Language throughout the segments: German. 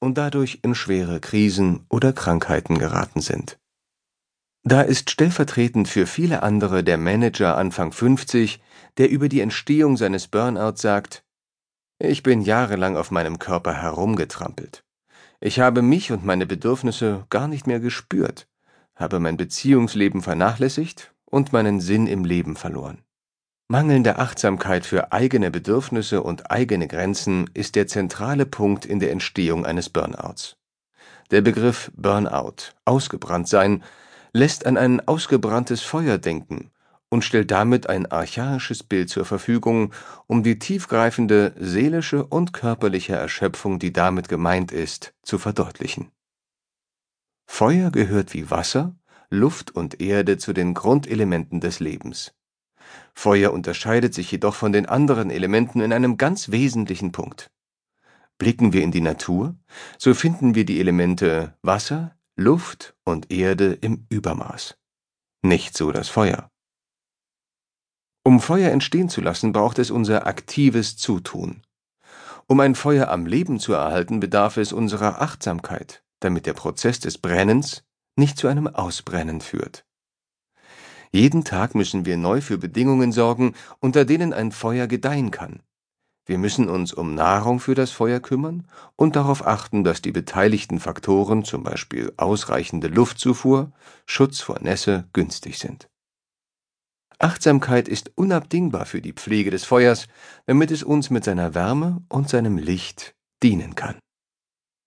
und dadurch in schwere Krisen oder Krankheiten geraten sind. Da ist stellvertretend für viele andere der Manager Anfang 50, der über die Entstehung seines Burnout sagt, ich bin jahrelang auf meinem Körper herumgetrampelt. Ich habe mich und meine Bedürfnisse gar nicht mehr gespürt, habe mein Beziehungsleben vernachlässigt und meinen Sinn im Leben verloren. Mangelnde Achtsamkeit für eigene Bedürfnisse und eigene Grenzen ist der zentrale Punkt in der Entstehung eines Burnouts. Der Begriff Burnout, ausgebrannt sein, lässt an ein ausgebranntes Feuer denken und stellt damit ein archaisches Bild zur Verfügung, um die tiefgreifende seelische und körperliche Erschöpfung, die damit gemeint ist, zu verdeutlichen. Feuer gehört wie Wasser, Luft und Erde zu den Grundelementen des Lebens. Feuer unterscheidet sich jedoch von den anderen Elementen in einem ganz wesentlichen Punkt. Blicken wir in die Natur, so finden wir die Elemente Wasser, Luft und Erde im Übermaß. Nicht so das Feuer. Um Feuer entstehen zu lassen, braucht es unser aktives Zutun. Um ein Feuer am Leben zu erhalten, bedarf es unserer Achtsamkeit, damit der Prozess des Brennens nicht zu einem Ausbrennen führt. Jeden Tag müssen wir neu für Bedingungen sorgen, unter denen ein Feuer gedeihen kann. Wir müssen uns um Nahrung für das Feuer kümmern und darauf achten, dass die beteiligten Faktoren, zum Beispiel ausreichende Luftzufuhr, Schutz vor Nässe, günstig sind. Achtsamkeit ist unabdingbar für die Pflege des Feuers, damit es uns mit seiner Wärme und seinem Licht dienen kann.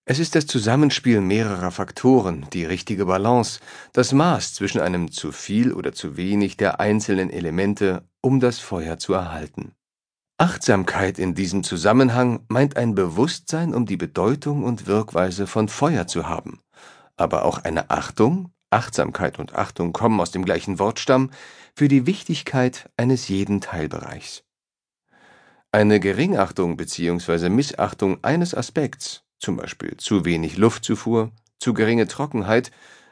Es ist das Zusammenspiel mehrerer Faktoren, die richtige Balance, das Maß zwischen einem zu viel oder zu wenig der einzelnen Elemente, um das Feuer zu erhalten. Achtsamkeit in diesem Zusammenhang meint ein Bewusstsein um die Bedeutung und Wirkweise von Feuer zu haben, aber auch eine Achtung, Achtsamkeit und Achtung kommen aus dem gleichen Wortstamm, für die Wichtigkeit eines jeden Teilbereichs. Eine Geringachtung bzw. Missachtung eines Aspekts zum Beispiel zu wenig Luftzufuhr, zu geringe Trockenheit,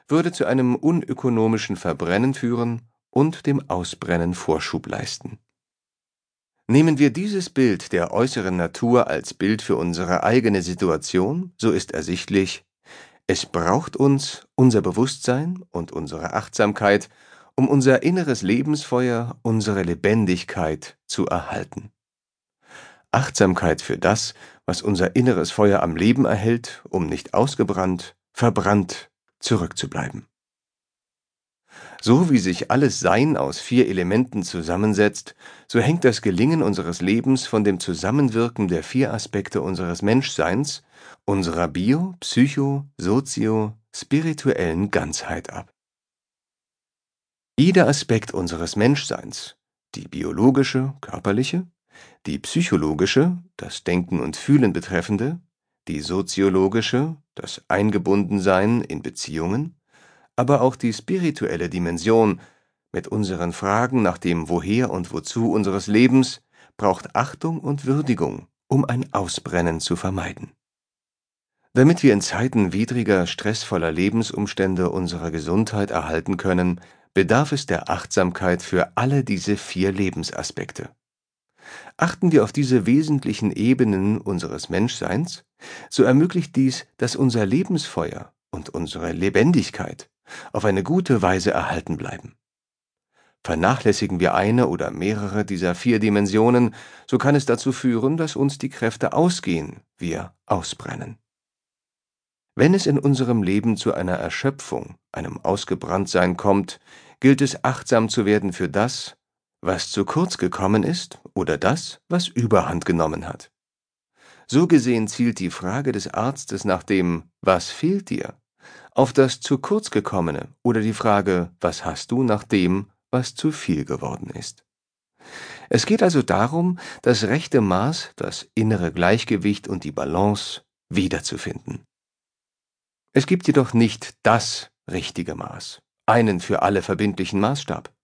würde zu einem unökonomischen Verbrennen führen und dem Ausbrennen Vorschub leisten. Nehmen wir dieses Bild der äußeren Natur als Bild für unsere eigene Situation, so ist ersichtlich, es braucht uns, unser Bewusstsein und unsere Achtsamkeit, um unser inneres Lebensfeuer, unsere Lebendigkeit zu erhalten. Achtsamkeit für das, was unser inneres Feuer am Leben erhält, um nicht ausgebrannt, verbrannt zurückzubleiben. So wie sich alles Sein aus vier Elementen zusammensetzt, so hängt das Gelingen unseres Lebens von dem Zusammenwirken der vier Aspekte unseres Menschseins, unserer bio-, psycho-, sozio-, spirituellen Ganzheit ab. Jeder Aspekt unseres Menschseins, die biologische, körperliche, die psychologische, das Denken und Fühlen betreffende, die soziologische, das Eingebundensein in Beziehungen, aber auch die spirituelle Dimension mit unseren Fragen nach dem Woher und Wozu unseres Lebens braucht Achtung und Würdigung, um ein Ausbrennen zu vermeiden. Damit wir in Zeiten widriger, stressvoller Lebensumstände unsere Gesundheit erhalten können, bedarf es der Achtsamkeit für alle diese vier Lebensaspekte. Achten wir auf diese wesentlichen Ebenen unseres Menschseins, so ermöglicht dies, dass unser Lebensfeuer und unsere Lebendigkeit auf eine gute Weise erhalten bleiben. Vernachlässigen wir eine oder mehrere dieser vier Dimensionen, so kann es dazu führen, dass uns die Kräfte ausgehen, wir ausbrennen. Wenn es in unserem Leben zu einer Erschöpfung, einem Ausgebranntsein kommt, gilt es achtsam zu werden für das, was zu kurz gekommen ist oder das, was Überhand genommen hat. So gesehen zielt die Frage des Arztes nach dem Was fehlt dir auf das zu kurz gekommene oder die Frage Was hast du nach dem, was zu viel geworden ist. Es geht also darum, das rechte Maß, das innere Gleichgewicht und die Balance wiederzufinden. Es gibt jedoch nicht das richtige Maß, einen für alle verbindlichen Maßstab.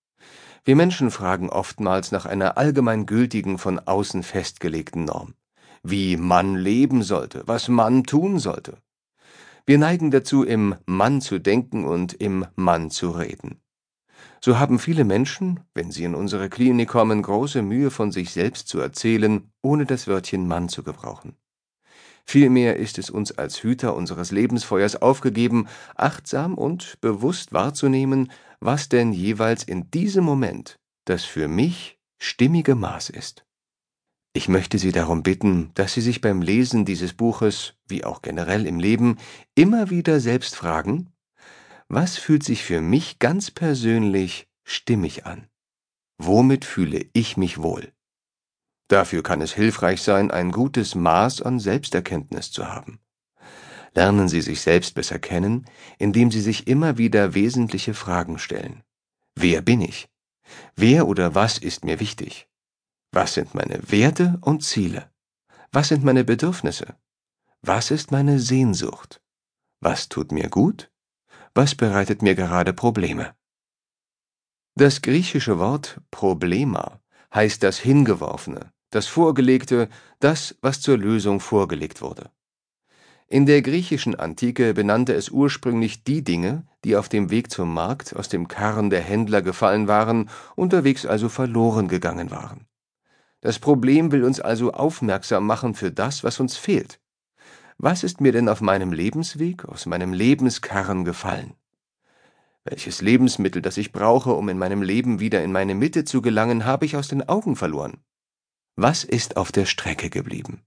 Wir Menschen fragen oftmals nach einer allgemeingültigen, von außen festgelegten Norm. Wie man leben sollte, was man tun sollte. Wir neigen dazu, im Mann zu denken und im Mann zu reden. So haben viele Menschen, wenn sie in unsere Klinik kommen, große Mühe von sich selbst zu erzählen, ohne das Wörtchen Mann zu gebrauchen. Vielmehr ist es uns als Hüter unseres Lebensfeuers aufgegeben, achtsam und bewusst wahrzunehmen, was denn jeweils in diesem Moment das für mich stimmige Maß ist. Ich möchte Sie darum bitten, dass Sie sich beim Lesen dieses Buches, wie auch generell im Leben, immer wieder selbst fragen, was fühlt sich für mich ganz persönlich stimmig an? Womit fühle ich mich wohl? Dafür kann es hilfreich sein, ein gutes Maß an Selbsterkenntnis zu haben. Lernen Sie sich selbst besser kennen, indem Sie sich immer wieder wesentliche Fragen stellen. Wer bin ich? Wer oder was ist mir wichtig? Was sind meine Werte und Ziele? Was sind meine Bedürfnisse? Was ist meine Sehnsucht? Was tut mir gut? Was bereitet mir gerade Probleme? Das griechische Wort Problema heißt das Hingeworfene, das Vorgelegte, das, was zur Lösung vorgelegt wurde. In der griechischen Antike benannte es ursprünglich die Dinge, die auf dem Weg zum Markt aus dem Karren der Händler gefallen waren, unterwegs also verloren gegangen waren. Das Problem will uns also aufmerksam machen für das, was uns fehlt. Was ist mir denn auf meinem Lebensweg, aus meinem Lebenskarren gefallen? Welches Lebensmittel, das ich brauche, um in meinem Leben wieder in meine Mitte zu gelangen, habe ich aus den Augen verloren? Was ist auf der Strecke geblieben?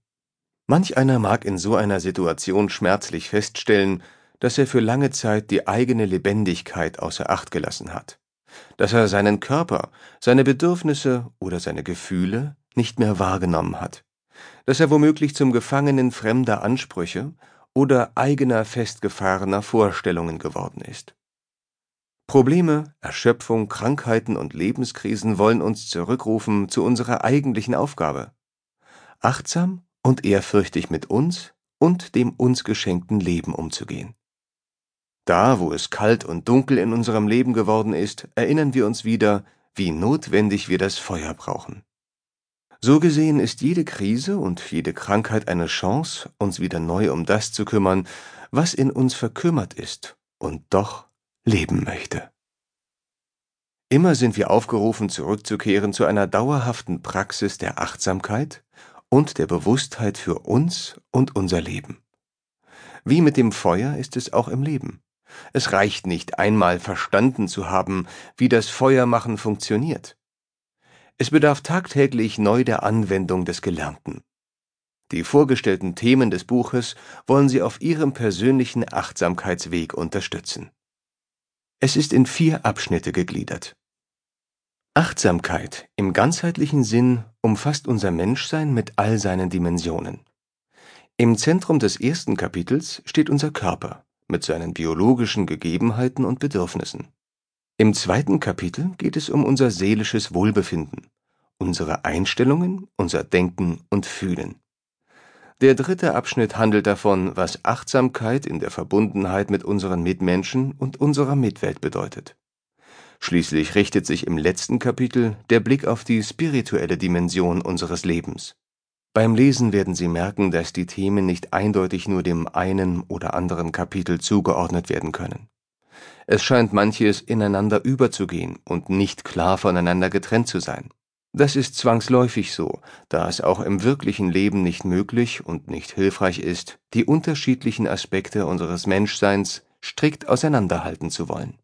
Manch einer mag in so einer Situation schmerzlich feststellen, dass er für lange Zeit die eigene Lebendigkeit außer Acht gelassen hat, dass er seinen Körper, seine Bedürfnisse oder seine Gefühle nicht mehr wahrgenommen hat, dass er womöglich zum Gefangenen fremder Ansprüche oder eigener festgefahrener Vorstellungen geworden ist. Probleme, Erschöpfung, Krankheiten und Lebenskrisen wollen uns zurückrufen zu unserer eigentlichen Aufgabe. Achtsam und ehrfürchtig mit uns und dem uns geschenkten Leben umzugehen. Da, wo es kalt und dunkel in unserem Leben geworden ist, erinnern wir uns wieder, wie notwendig wir das Feuer brauchen. So gesehen ist jede Krise und jede Krankheit eine Chance, uns wieder neu um das zu kümmern, was in uns verkümmert ist und doch leben möchte. Immer sind wir aufgerufen, zurückzukehren zu einer dauerhaften Praxis der Achtsamkeit und der Bewusstheit für uns und unser Leben. Wie mit dem Feuer ist es auch im Leben. Es reicht nicht einmal verstanden zu haben, wie das Feuermachen funktioniert. Es bedarf tagtäglich neu der Anwendung des Gelernten. Die vorgestellten Themen des Buches wollen Sie auf Ihrem persönlichen Achtsamkeitsweg unterstützen. Es ist in vier Abschnitte gegliedert. Achtsamkeit im ganzheitlichen Sinn umfasst unser Menschsein mit all seinen Dimensionen. Im Zentrum des ersten Kapitels steht unser Körper mit seinen biologischen Gegebenheiten und Bedürfnissen. Im zweiten Kapitel geht es um unser seelisches Wohlbefinden, unsere Einstellungen, unser Denken und Fühlen. Der dritte Abschnitt handelt davon, was Achtsamkeit in der Verbundenheit mit unseren Mitmenschen und unserer Mitwelt bedeutet. Schließlich richtet sich im letzten Kapitel der Blick auf die spirituelle Dimension unseres Lebens. Beim Lesen werden Sie merken, dass die Themen nicht eindeutig nur dem einen oder anderen Kapitel zugeordnet werden können. Es scheint manches ineinander überzugehen und nicht klar voneinander getrennt zu sein. Das ist zwangsläufig so, da es auch im wirklichen Leben nicht möglich und nicht hilfreich ist, die unterschiedlichen Aspekte unseres Menschseins strikt auseinanderhalten zu wollen.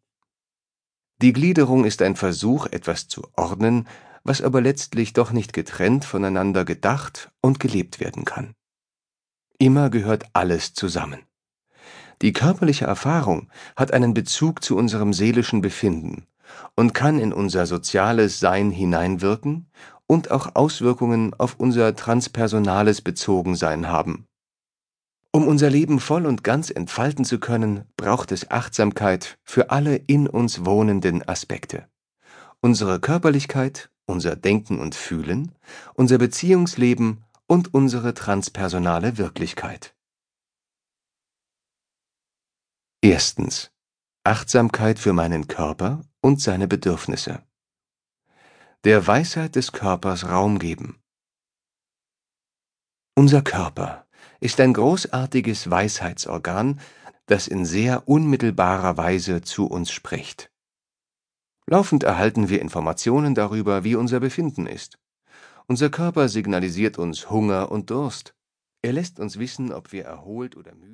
Die Gliederung ist ein Versuch, etwas zu ordnen, was aber letztlich doch nicht getrennt voneinander gedacht und gelebt werden kann. Immer gehört alles zusammen. Die körperliche Erfahrung hat einen Bezug zu unserem seelischen Befinden und kann in unser soziales Sein hineinwirken und auch Auswirkungen auf unser transpersonales Bezogensein haben. Um unser Leben voll und ganz entfalten zu können, braucht es Achtsamkeit für alle in uns wohnenden Aspekte. Unsere Körperlichkeit, unser Denken und Fühlen, unser Beziehungsleben und unsere transpersonale Wirklichkeit. Erstens. Achtsamkeit für meinen Körper und seine Bedürfnisse. Der Weisheit des Körpers Raum geben. Unser Körper ist ein großartiges Weisheitsorgan, das in sehr unmittelbarer Weise zu uns spricht. Laufend erhalten wir Informationen darüber, wie unser Befinden ist. Unser Körper signalisiert uns Hunger und Durst. Er lässt uns wissen, ob wir erholt oder müde